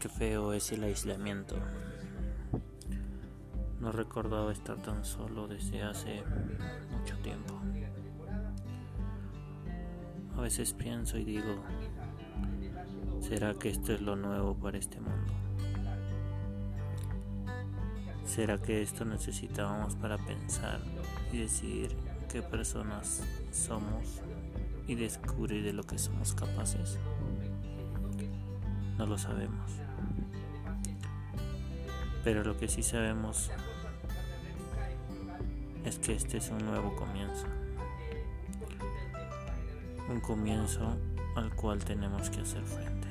Qué feo es el aislamiento. No recordaba estar tan solo desde hace mucho tiempo. A veces pienso y digo, ¿será que esto es lo nuevo para este mundo? ¿Será que esto necesitábamos para pensar y decidir qué personas somos y descubrir de lo que somos capaces? No lo sabemos. Pero lo que sí sabemos es que este es un nuevo comienzo. Un comienzo al cual tenemos que hacer frente.